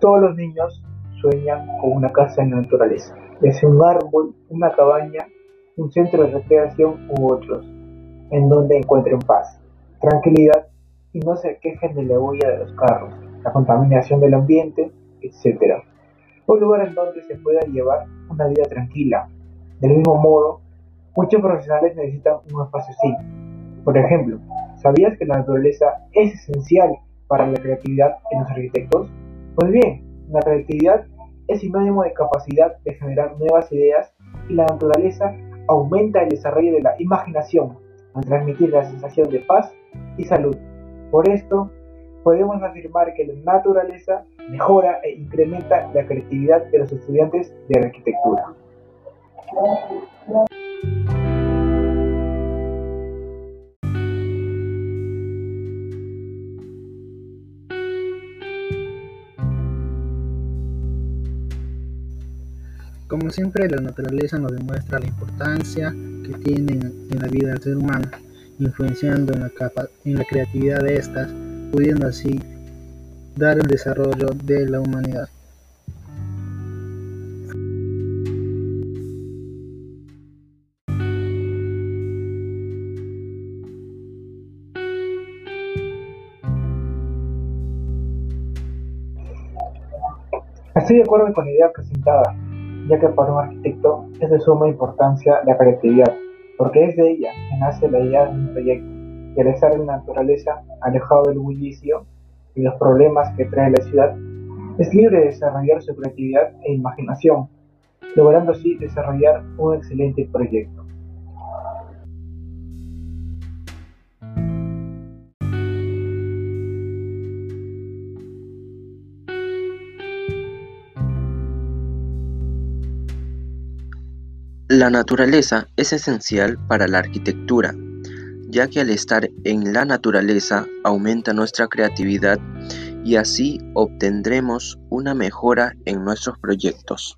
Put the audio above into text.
Todos los niños sueñan con una casa en la naturaleza, ya sea un árbol, una cabaña, un centro de recreación u otros, en donde encuentren paz, tranquilidad y no se quejen de la huella de los carros, la contaminación del ambiente, etc. Un lugar en donde se pueda llevar una vida tranquila. Del mismo modo, muchos profesionales necesitan un espacio así. Por ejemplo, ¿sabías que la naturaleza es esencial para la creatividad en los arquitectos? Pues bien, la creatividad es sinónimo de capacidad de generar nuevas ideas y la naturaleza aumenta el desarrollo de la imaginación al transmitir la sensación de paz y salud. Por esto, podemos afirmar que la naturaleza mejora e incrementa la creatividad de los estudiantes de arquitectura. Como siempre, la naturaleza nos demuestra la importancia que tiene en la vida del ser humano, influenciando en la, en la creatividad de estas, pudiendo así dar el desarrollo de la humanidad. Estoy de acuerdo con la idea presentada, ya que para un arquitecto es de suma importancia la creatividad, porque es de ella que nace la idea de un proyecto, y al estar en la naturaleza, alejado del bullicio y los problemas que trae la ciudad, es libre de desarrollar su creatividad e imaginación, logrando así desarrollar un excelente proyecto. La naturaleza es esencial para la arquitectura, ya que al estar en la naturaleza aumenta nuestra creatividad y así obtendremos una mejora en nuestros proyectos.